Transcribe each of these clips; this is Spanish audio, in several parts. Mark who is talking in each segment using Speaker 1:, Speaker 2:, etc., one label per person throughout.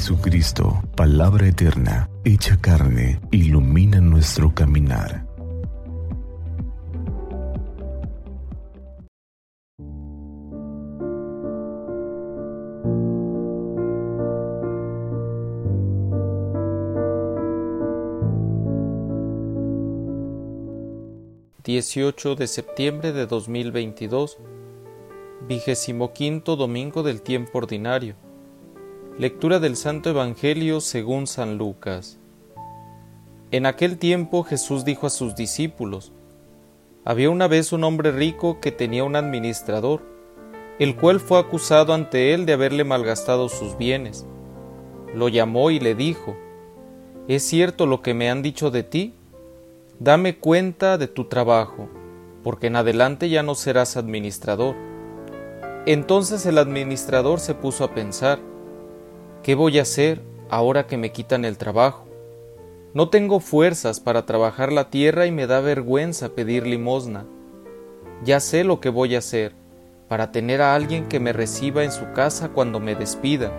Speaker 1: Jesucristo, palabra eterna, hecha carne, ilumina nuestro caminar.
Speaker 2: Dieciocho de septiembre de 2022, vigésimo quinto domingo del tiempo ordinario. Lectura del Santo Evangelio según San Lucas. En aquel tiempo Jesús dijo a sus discípulos, Había una vez un hombre rico que tenía un administrador, el cual fue acusado ante él de haberle malgastado sus bienes. Lo llamó y le dijo, ¿Es cierto lo que me han dicho de ti? Dame cuenta de tu trabajo, porque en adelante ya no serás administrador. Entonces el administrador se puso a pensar, ¿Qué voy a hacer ahora que me quitan el trabajo? No tengo fuerzas para trabajar la tierra y me da vergüenza pedir limosna. Ya sé lo que voy a hacer para tener a alguien que me reciba en su casa cuando me despida.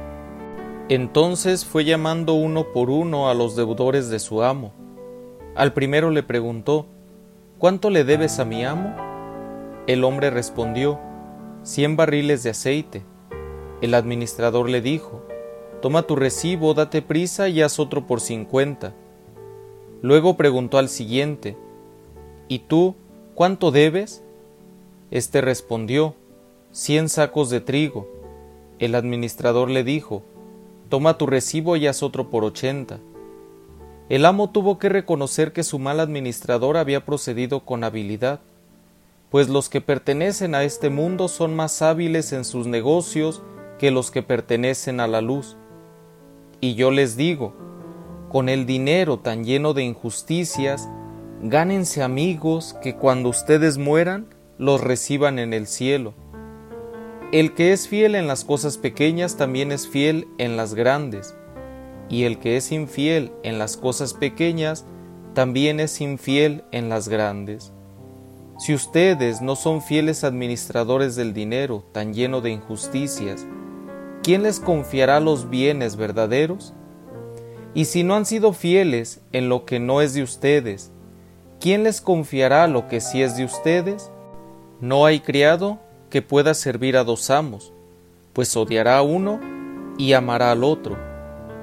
Speaker 2: Entonces fue llamando uno por uno a los deudores de su amo. Al primero le preguntó, ¿Cuánto le debes a mi amo? El hombre respondió, cien barriles de aceite. El administrador le dijo, Toma tu recibo, date prisa y haz otro por cincuenta. Luego preguntó al siguiente, ¿Y tú cuánto debes? Este respondió, cien sacos de trigo. El administrador le dijo, Toma tu recibo y haz otro por ochenta. El amo tuvo que reconocer que su mal administrador había procedido con habilidad, pues los que pertenecen a este mundo son más hábiles en sus negocios que los que pertenecen a la luz. Y yo les digo, con el dinero tan lleno de injusticias, gánense amigos que cuando ustedes mueran los reciban en el cielo. El que es fiel en las cosas pequeñas también es fiel en las grandes, y el que es infiel en las cosas pequeñas también es infiel en las grandes. Si ustedes no son fieles administradores del dinero tan lleno de injusticias, ¿quién les confiará los bienes verdaderos? Y si no han sido fieles en lo que no es de ustedes, ¿quién les confiará lo que sí es de ustedes? No hay criado que pueda servir a dos amos, pues odiará a uno y amará al otro,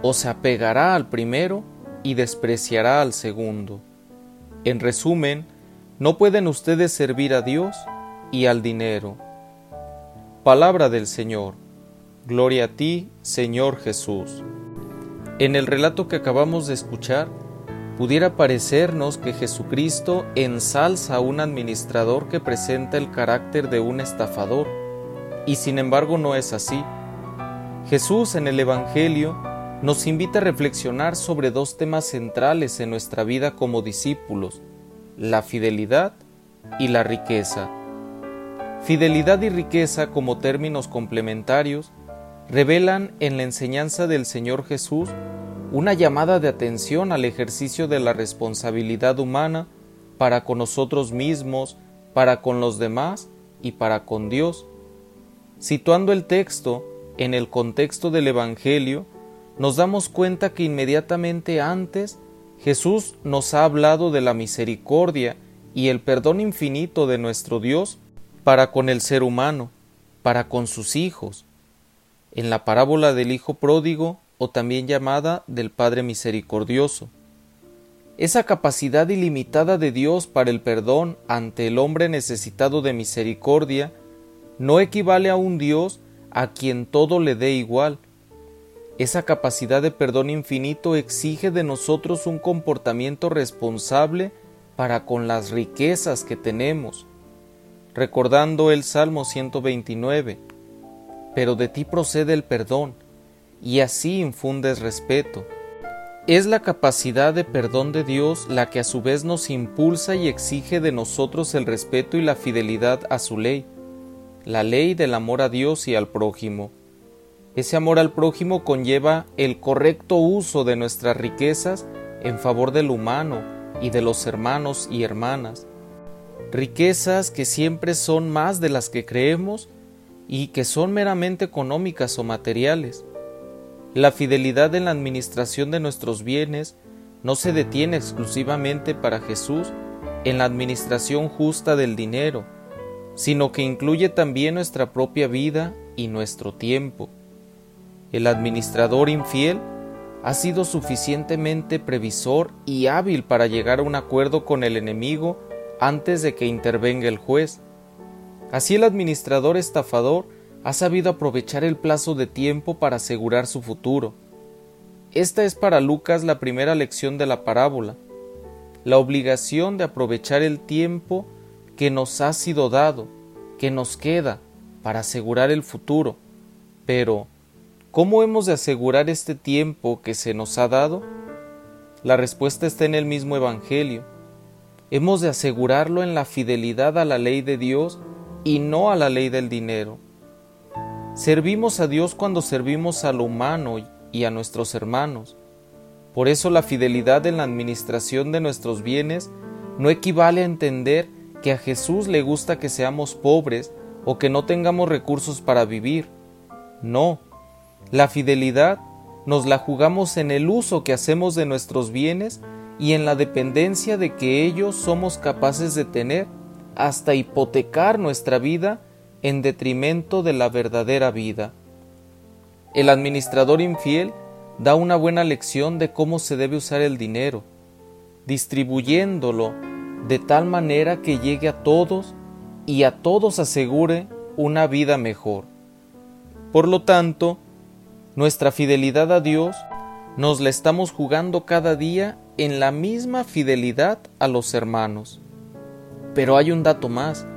Speaker 2: o se apegará al primero y despreciará al segundo. En resumen, no pueden ustedes servir a Dios y al dinero. Palabra del Señor. Gloria a ti, Señor Jesús. En el relato que acabamos de escuchar, pudiera parecernos que Jesucristo ensalza a un administrador que presenta el carácter de un estafador, y sin embargo no es así. Jesús en el Evangelio nos invita a reflexionar sobre dos temas centrales en nuestra vida como discípulos, la fidelidad y la riqueza. Fidelidad y riqueza como términos complementarios revelan en la enseñanza del Señor Jesús una llamada de atención al ejercicio de la responsabilidad humana para con nosotros mismos, para con los demás y para con Dios. Situando el texto en el contexto del Evangelio, nos damos cuenta que inmediatamente antes Jesús nos ha hablado de la misericordia y el perdón infinito de nuestro Dios para con el ser humano, para con sus hijos, en la parábola del Hijo Pródigo o también llamada del Padre Misericordioso. Esa capacidad ilimitada de Dios para el perdón ante el hombre necesitado de misericordia no equivale a un Dios a quien todo le dé igual. Esa capacidad de perdón infinito exige de nosotros un comportamiento responsable para con las riquezas que tenemos. Recordando el Salmo 129, pero de ti procede el perdón, y así infundes respeto. Es la capacidad de perdón de Dios la que a su vez nos impulsa y exige de nosotros el respeto y la fidelidad a su ley, la ley del amor a Dios y al prójimo. Ese amor al prójimo conlleva el correcto uso de nuestras riquezas en favor del humano y de los hermanos y hermanas. Riquezas que siempre son más de las que creemos y que son meramente económicas o materiales. La fidelidad en la administración de nuestros bienes no se detiene exclusivamente para Jesús en la administración justa del dinero, sino que incluye también nuestra propia vida y nuestro tiempo. El administrador infiel ha sido suficientemente previsor y hábil para llegar a un acuerdo con el enemigo antes de que intervenga el juez. Así el administrador estafador ha sabido aprovechar el plazo de tiempo para asegurar su futuro. Esta es para Lucas la primera lección de la parábola, la obligación de aprovechar el tiempo que nos ha sido dado, que nos queda, para asegurar el futuro. Pero, ¿cómo hemos de asegurar este tiempo que se nos ha dado? La respuesta está en el mismo Evangelio. Hemos de asegurarlo en la fidelidad a la ley de Dios y no a la ley del dinero. Servimos a Dios cuando servimos a lo humano y a nuestros hermanos. Por eso la fidelidad en la administración de nuestros bienes no equivale a entender que a Jesús le gusta que seamos pobres o que no tengamos recursos para vivir. No, la fidelidad nos la jugamos en el uso que hacemos de nuestros bienes y en la dependencia de que ellos somos capaces de tener hasta hipotecar nuestra vida en detrimento de la verdadera vida. El administrador infiel da una buena lección de cómo se debe usar el dinero, distribuyéndolo de tal manera que llegue a todos y a todos asegure una vida mejor. Por lo tanto, nuestra fidelidad a Dios nos la estamos jugando cada día en la misma fidelidad a los hermanos. Pero hay un dato más,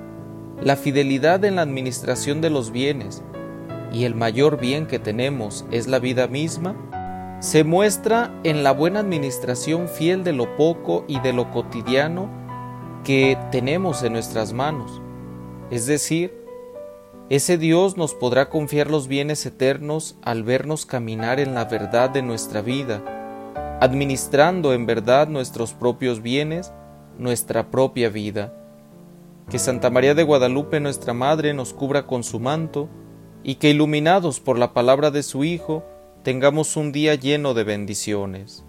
Speaker 2: la fidelidad en la administración de los bienes, y el mayor bien que tenemos es la vida misma, se muestra en la buena administración fiel de lo poco y de lo cotidiano que tenemos en nuestras manos. Es decir, ese Dios nos podrá confiar los bienes eternos al vernos caminar en la verdad de nuestra vida, administrando en verdad nuestros propios bienes, nuestra propia vida que Santa María de Guadalupe nuestra Madre nos cubra con su manto, y que iluminados por la palabra de su Hijo, tengamos un día lleno de bendiciones.